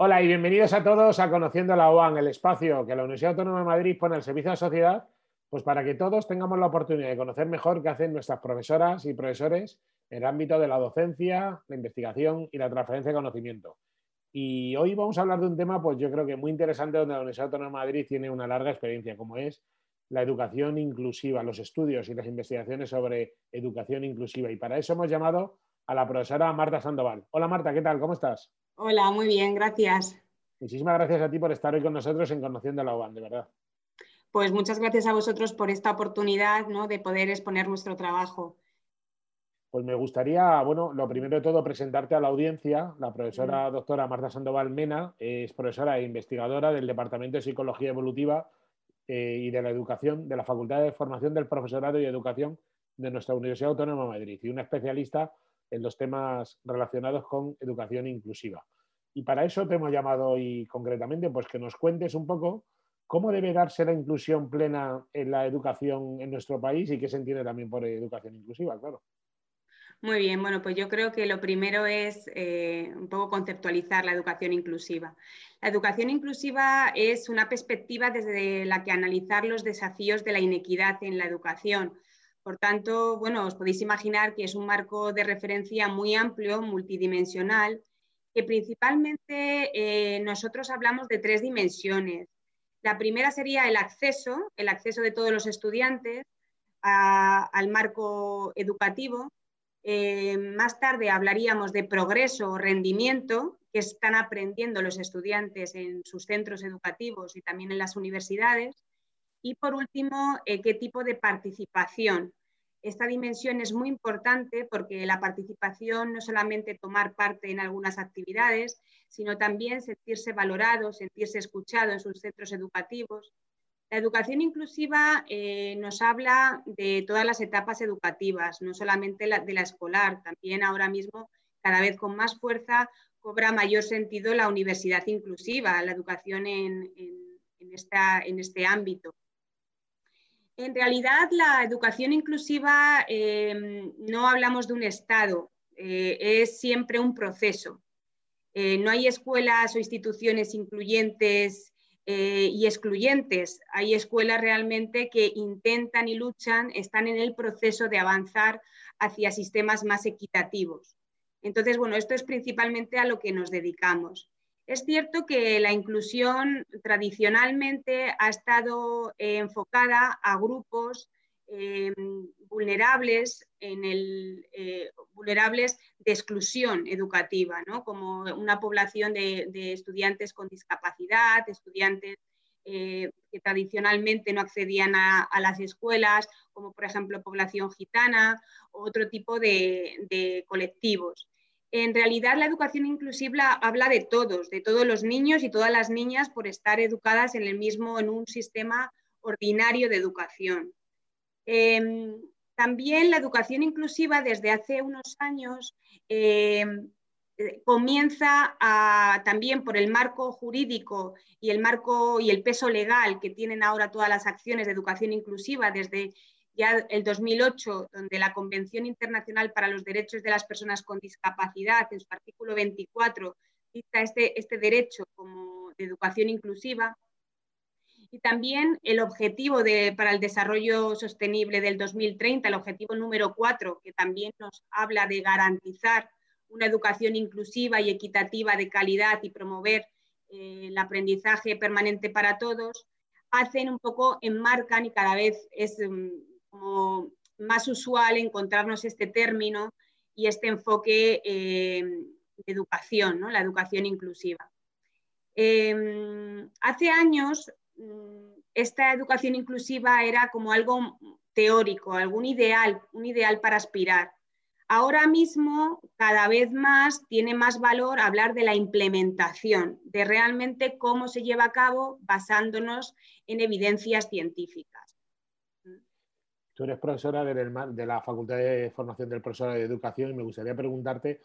Hola y bienvenidos a todos a Conociendo la UAN, el espacio que la Universidad Autónoma de Madrid pone al servicio de la sociedad, pues para que todos tengamos la oportunidad de conocer mejor qué hacen nuestras profesoras y profesores en el ámbito de la docencia, la investigación y la transferencia de conocimiento. Y hoy vamos a hablar de un tema, pues yo creo que muy interesante, donde la Universidad Autónoma de Madrid tiene una larga experiencia, como es la educación inclusiva, los estudios y las investigaciones sobre educación inclusiva. Y para eso hemos llamado a la profesora Marta Sandoval. Hola Marta, ¿qué tal? ¿Cómo estás? Hola, muy bien, gracias. Muchísimas gracias a ti por estar hoy con nosotros en Conociendo la UAN, de verdad. Pues muchas gracias a vosotros por esta oportunidad ¿no? de poder exponer nuestro trabajo. Pues me gustaría, bueno, lo primero de todo, presentarte a la audiencia. La profesora doctora Marta Sandoval Mena es profesora e investigadora del Departamento de Psicología Evolutiva eh, y de la Educación de la Facultad de Formación del Profesorado y Educación de nuestra Universidad Autónoma de Madrid y una especialista en los temas relacionados con educación inclusiva. Y para eso te hemos llamado hoy concretamente, pues que nos cuentes un poco cómo debe darse la inclusión plena en la educación en nuestro país y qué se entiende también por educación inclusiva, claro. Muy bien, bueno, pues yo creo que lo primero es eh, un poco conceptualizar la educación inclusiva. La educación inclusiva es una perspectiva desde la que analizar los desafíos de la inequidad en la educación por tanto, bueno, os podéis imaginar que es un marco de referencia muy amplio, multidimensional, que principalmente eh, nosotros hablamos de tres dimensiones. La primera sería el acceso, el acceso de todos los estudiantes al marco educativo. Eh, más tarde hablaríamos de progreso o rendimiento que están aprendiendo los estudiantes en sus centros educativos y también en las universidades. Y por último, eh, qué tipo de participación esta dimensión es muy importante porque la participación no solamente tomar parte en algunas actividades, sino también sentirse valorado, sentirse escuchado en sus centros educativos. La educación inclusiva eh, nos habla de todas las etapas educativas, no solamente de la escolar, también ahora mismo cada vez con más fuerza cobra mayor sentido la universidad inclusiva, la educación en este ámbito. En realidad, la educación inclusiva em, no hablamos de un estado, eh, es siempre un proceso. Eh, no hay escuelas o instituciones incluyentes eh, y excluyentes. Hay escuelas realmente que intentan y luchan, están en el proceso de avanzar hacia sistemas más equitativos. Entonces, bueno, esto es principalmente a lo que nos dedicamos. Es cierto que la inclusión tradicionalmente ha estado eh, enfocada a grupos eh, eh, vulnerables de exclusión educativa, como una población de, estudiantes con discapacidad, estudiantes que tradicionalmente no accedían a, las escuelas, como por ejemplo población gitana, o otro tipo de colectivos. En realidad, la educación inclusiva habla de todos, de todos los niños y todas las niñas por estar educadas en el mismo, en un sistema ordinario de educación. Em, también la educación inclusiva desde hace unos años em, eh, comienza también por el marco jurídico y el marco y el peso legal que tienen ahora todas las acciones de educación inclusiva desde ya el 2008, donde la Convención Internacional para los Derechos de las Personas con Discapacidad, en su artículo 24, dicta este, este derecho como de educación inclusiva. Y también el objetivo de, para el desarrollo sostenible del 2030, el objetivo número 4, que también nos habla de garantizar una educación inclusiva y equitativa de calidad y promover eh, el aprendizaje permanente para todos, hacen un poco, enmarcan y cada vez es mm, como más usual encontrarnos este término y este enfoque eh, de educación, la educación inclusiva. Em, hace años mm, esta educación inclusiva era como algo teórico, algún ideal, un ideal para aspirar. Ahora mismo, cada vez más, tiene más valor hablar de la implementación, de realmente cómo se lleva a cabo basándonos en evidencias científicas. Tú eres profesora de la Facultad de Formación del Profesor de Educación y me gustaría preguntarte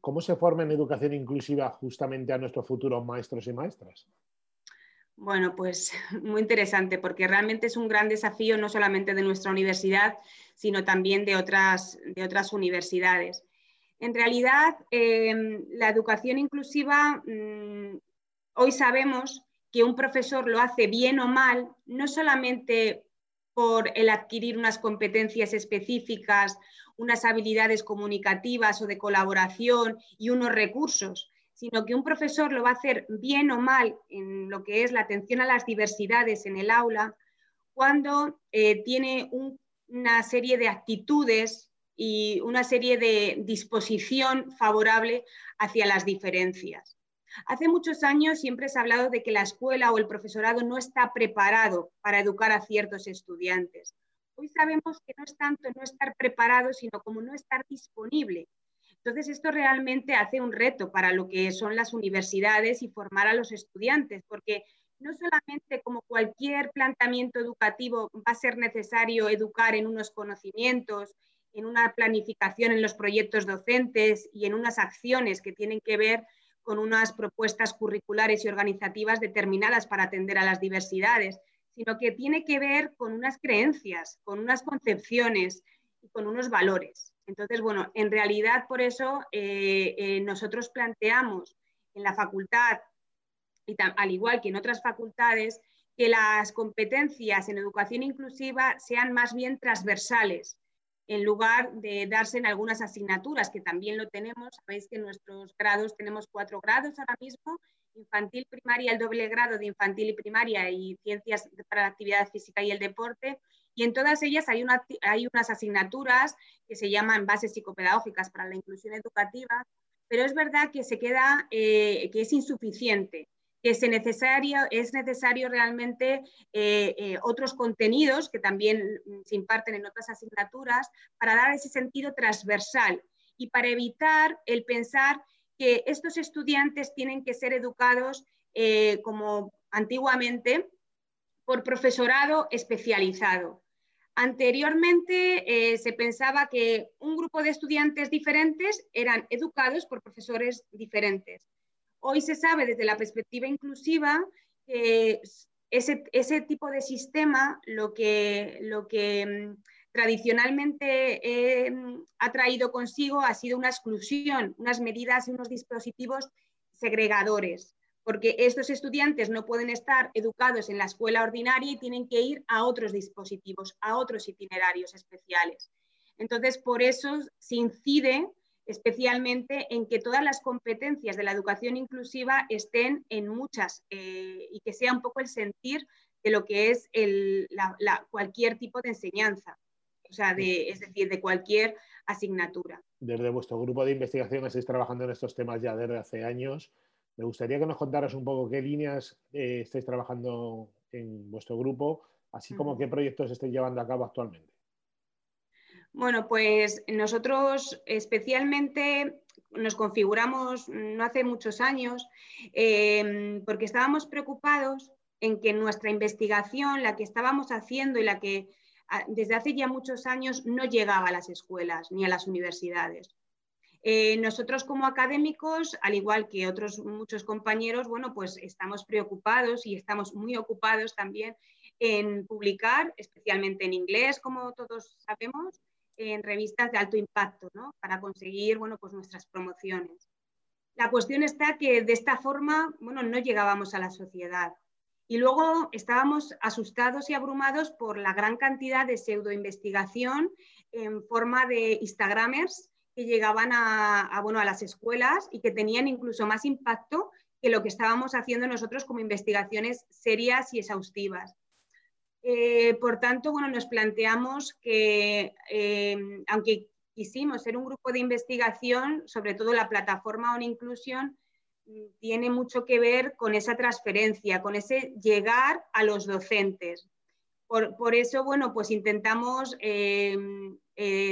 cómo se forma en educación inclusiva justamente a nuestros futuros maestros y maestras. Bueno, pues muy interesante porque realmente es un gran desafío no solamente de nuestra universidad, sino también de otras, de otras universidades. En realidad, em, la educación inclusiva mm, hoy sabemos que un profesor lo hace bien o mal, no solamente por el adquirir unas competencias específicas, unas habilidades comunicativas o de colaboración y unos recursos, sino que un profesor lo va a hacer bien o mal en lo que es la atención a las diversidades en el aula cuando eh, tiene una serie de actitudes y una serie de disposición favorable hacia las diferencias. Hace muchos años siempre se ha hablado de que la escuela o el profesorado no está preparado para educar a ciertos estudiantes. Hoy sabemos que no es tanto no estar preparado, sino como no estar disponible. Entonces, esto realmente hace un reto para lo que son las universidades y formar a los estudiantes, porque no solamente como cualquier planteamiento educativo va a ser necesario educar en unos conocimientos, en una planificación en los proyectos docentes y en unas acciones que tienen que ver con unas propuestas curriculares y organizativas determinadas para atender a las diversidades, sino que tiene que ver con unas creencias, con unas concepciones y con unos valores. Entonces, bueno, en realidad por eso eh, eh, nosotros planteamos en la facultad, y al igual que en otras facultades, que las competencias en educación inclusiva sean más bien transversales, en lugar de darse en algunas asignaturas, que también lo tenemos. Sabéis que en nuestros grados tenemos cuatro grados ahora mismo, infantil, primaria, el doble grado de infantil y primaria y ciencias para la actividad física y el deporte. Y en todas ellas hay, unas asignaturas que se llaman bases psicopedagógicas para la inclusión educativa, pero es verdad que se queda, eh, que es insuficiente que es necesario, es necesario realmente eh, eh, otros contenidos que también se imparten en otras asignaturas para dar ese sentido transversal y para evitar el pensar que estos estudiantes tienen que ser educados eh, como antiguamente por profesorado especializado. Anteriormente se pensaba que un grupo de estudiantes diferentes eran educados por profesores diferentes. Hoy se sabe desde la perspectiva inclusiva que ese, tipo de sistema lo que, mm, tradicionalmente eh, ha traído consigo ha sido una exclusión, unas medidas y unos dispositivos segregadores, porque estos estudiantes no pueden estar educados en la escuela ordinaria y tienen que ir a otros dispositivos, a otros itinerarios especiales. Entonces, por eso se incide especialmente en que todas las competencias de la educación inclusiva estén en muchas eh, y que sea un poco el sentir de lo que es cualquier tipo de enseñanza, o sea, es decir, de cualquier asignatura. Desde vuestro grupo de investigación estáis trabajando en estos temas ya desde hace años. Me gustaría que nos contaras un poco qué líneas eh, estáis trabajando en vuestro grupo, así como qué proyectos estáis llevando a cabo actualmente. Bueno, pues nosotros especialmente nos configuramos no hace muchos años em, porque estábamos preocupados en que nuestra investigación, la que estábamos haciendo y la que desde hace ya muchos años no llegaba a las escuelas ni a las universidades. Eh, nosotros como académicos, al igual que otros muchos compañeros, bueno, pues estamos preocupados y estamos muy ocupados también en publicar, especialmente en inglés, como todos sabemos, en revistas de alto impacto, ¿no? Para conseguir, bueno, pues nuestras promociones. La cuestión está que de esta forma, bueno, no llegábamos a la sociedad. Y luego estábamos asustados y abrumados por la gran cantidad de pseudoinvestigación en forma de Instagramers que llegaban a, bueno, a las escuelas y que tenían incluso más impacto que lo que estábamos haciendo nosotros como investigaciones serias y exhaustivas. Eh, por tanto, bueno, nos planteamos que, eh, aunque quisimos ser un grupo de investigación, sobre todo la plataforma On Inclusion, mm, tiene mucho que ver con esa transferencia, con ese llegar a los docentes. Por, eso, bueno, pues intentamos eh,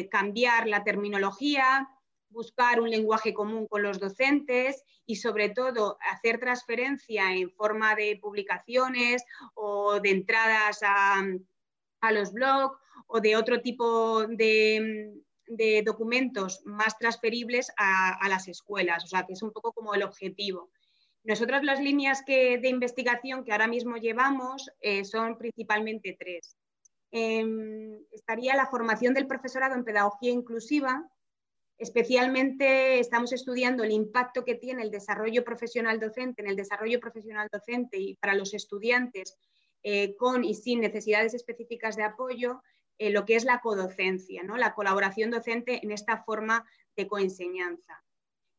cambiar la terminología, buscar un lenguaje común con los docentes y sobre todo hacer transferencia en forma de publicaciones o de entradas a, los blogs o de otro tipo de, documentos más transferibles a, las escuelas, o sea, que es un poco como el objetivo. Nosotros las líneas de investigación que ahora mismo llevamos eh, son principalmente tres. Em, estaría la formación del profesorado en pedagogía inclusiva, Especialmente estamos estudiando el impacto que tiene el desarrollo profesional docente en el desarrollo profesional docente y para los estudiantes eh, con y sin necesidades específicas de apoyo, eh, lo que es la codocencia, ¿no? la colaboración docente en esta forma de coenseñanza.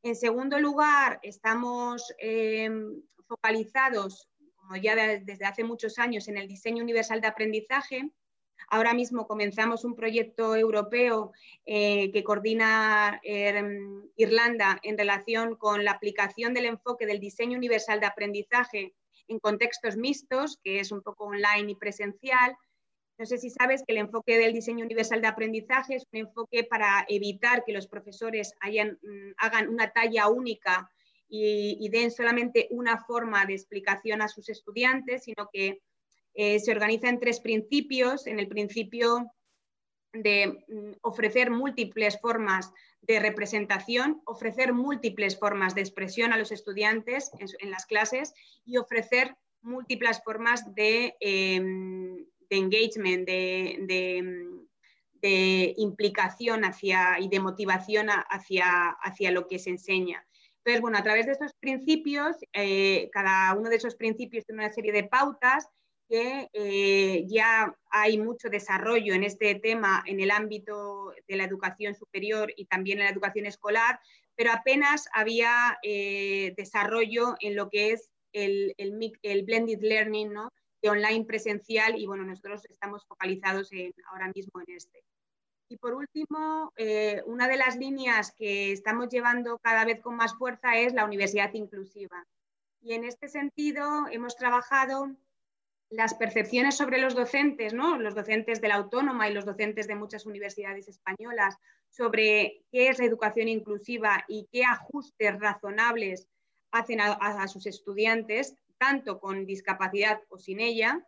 En segundo lugar, estamos em, focalizados, como ya desde hace muchos años, en el diseño universal de aprendizaje, Ahora mismo comenzamos un proyecto europeo eh, que coordina em, Irlanda en relación con la aplicación del enfoque del diseño universal de aprendizaje en contextos mixtos, que es un poco online y presencial. No sé si sabes que el enfoque del diseño universal de aprendizaje es un enfoque para evitar que los profesores mm, hagan una talla única y den solamente una forma de explicación a sus estudiantes, sino que eh, se organiza en tres principios. En el principio de mm, ofrecer múltiples formas de representación, ofrecer múltiples formas de expresión a los estudiantes en, las clases y ofrecer múltiples formas de, em, engagement, de, implicación hacia, y de motivación hacia, hacia lo que se enseña. Entonces, bueno, a través de estos principios, eh, cada uno de esos principios tiene una serie de pautas que eh, ya hay mucho desarrollo en este tema en el ámbito de la educación superior y también en la educación escolar, pero apenas había eh, desarrollo en lo que es el, el, blended learning, ¿no? de online presencial y bueno, nosotros estamos focalizados en, ahora mismo en este. Y por último, eh, una de las líneas que estamos llevando cada vez con más fuerza es la universidad inclusiva. Y en este sentido hemos trabajado las percepciones sobre los docentes, ¿no? los docentes de la autónoma y los docentes de muchas universidades españolas, sobre qué es la educación inclusiva y qué ajustes razonables hacen a, sus estudiantes, tanto con discapacidad o sin ella.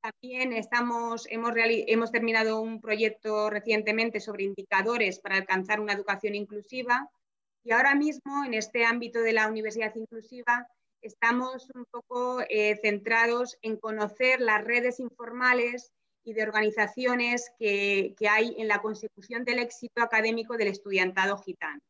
También estamos, hemos, hemos terminado un proyecto recientemente sobre indicadores para alcanzar una educación inclusiva y ahora mismo en este ámbito de la universidad inclusiva estamos un poco eh, centrados en conocer las redes informales y de organizaciones que, hay en la consecución del éxito académico del estudiantado gitano.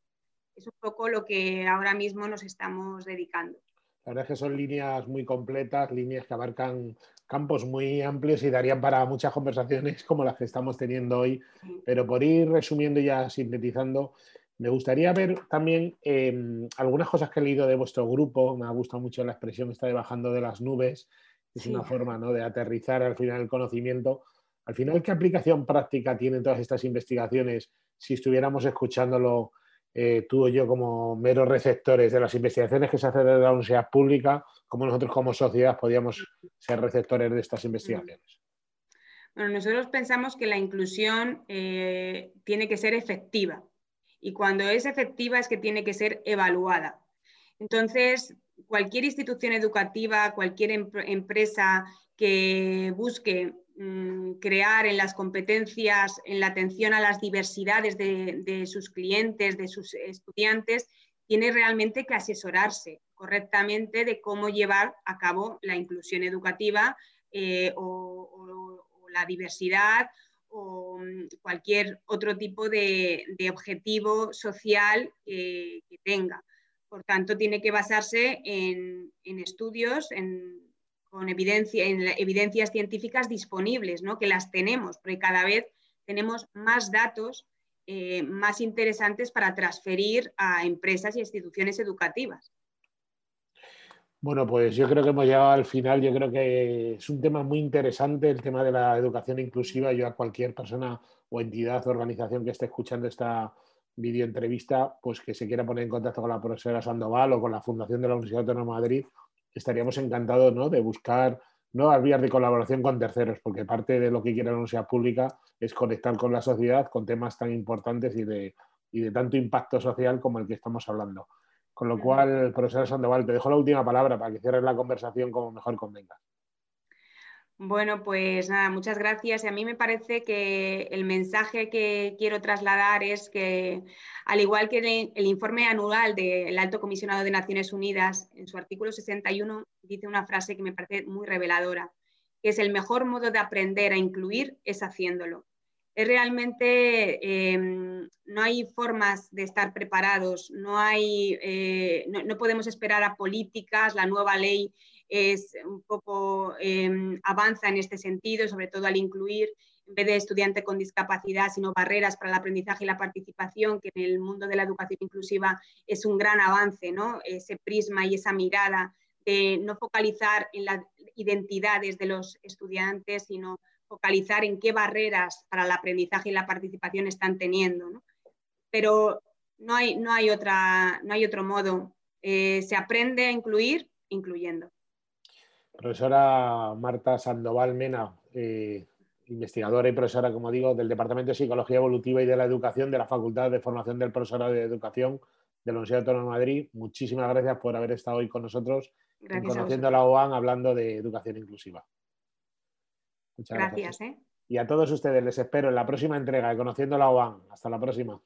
Es un poco lo que ahora mismo nos estamos dedicando. La verdad es que son líneas muy completas, líneas que abarcan campos muy amplios y darían para muchas conversaciones como las que estamos teniendo hoy. Pero por ir resumiendo y ya sintetizando, me gustaría ver también em, algunas cosas que he leído de vuestro grupo. Me ha gustado mucho la expresión esta de bajando de las nubes. Es una forma ¿no? de aterrizar al final el conocimiento. Al final, ¿qué aplicación práctica tienen todas estas investigaciones si estuviéramos escuchándolo eh, tú o yo como meros receptores de las investigaciones que se hacen desde la universidad pública, como nosotros como sociedad podríamos ser receptores de estas investigaciones? Bueno, nosotros pensamos que la inclusión eh, tiene que ser efectiva y cuando es efectiva es que tiene que ser evaluada. Entonces, cualquier institución educativa, cualquier empresa que busque mm, crear en las competencias, en la atención a las diversidades de, sus clientes, de sus estudiantes, tiene realmente que asesorarse correctamente de cómo llevar a cabo la inclusión educativa eh, o la diversidad o mm, cualquier otro tipo de, objetivo social que tenga. Por tanto, tiene que basarse en, estudios, con evidencia, en evidencias científicas disponibles, ¿no? que las tenemos, porque cada vez tenemos más datos eh, más interesantes para transferir a empresas y instituciones educativas. Bueno, pues yo creo que hemos llegado al final. Yo creo que es un tema muy interesante el tema de la educación inclusiva. Yo a cualquier persona o entidad o organización que esté escuchando esta videoentrevista, pues que se quiera poner en contacto con la profesora Sandoval o con la Fundación de la Universidad Autónoma de Madrid, estaríamos encantados ¿no? de buscar nuevas vías de colaboración con terceros, porque parte de lo que quiere la universidad pública es conectar con la sociedad con temas tan importantes y de, y de tanto impacto social como el que estamos hablando. Con lo cual, profesora Sandoval, te dejo la última palabra para que cierres la conversación como mejor convenga. Bueno, pues nada, muchas gracias. Y a mí me parece que el mensaje que quiero trasladar es que, al igual que el, informe anual del Alto Comisionado de Naciones Unidas, en su artículo 61 dice una frase que me parece muy reveladora, que es el mejor modo de aprender a incluir es haciéndolo. Es realmente, em, no hay formas de estar preparados, no, hay, eh, no, podemos esperar a políticas, la nueva ley es un poco em, avanza en este sentido, sobre todo al incluir en vez de estudiante con discapacidad, sino barreras para el aprendizaje y la participación, que en el mundo de la educación inclusiva es un gran avance, ¿no? Ese prisma y esa mirada de no focalizar en las identidades de los estudiantes, sino focalizar en qué barreras para el aprendizaje y la participación están teniendo. Pero no hay, no, hay otra, no hay otro modo. Eh, se aprende a incluir incluyendo. Profesora Marta Sandoval Mena, eh, investigadora y profesora, como digo, del Departamento de Psicología Evolutiva y de la Educación de la Facultad de Formación del Profesorado de Educación de la Universidad Autónoma de Madrid. Muchísimas gracias por haber estado hoy con nosotros conociendo la OAN hablando de educación inclusiva. Muchas gracias. ¿eh? Y a todos ustedes les espero en la próxima entrega de Conociendo la OAN. Hasta la próxima.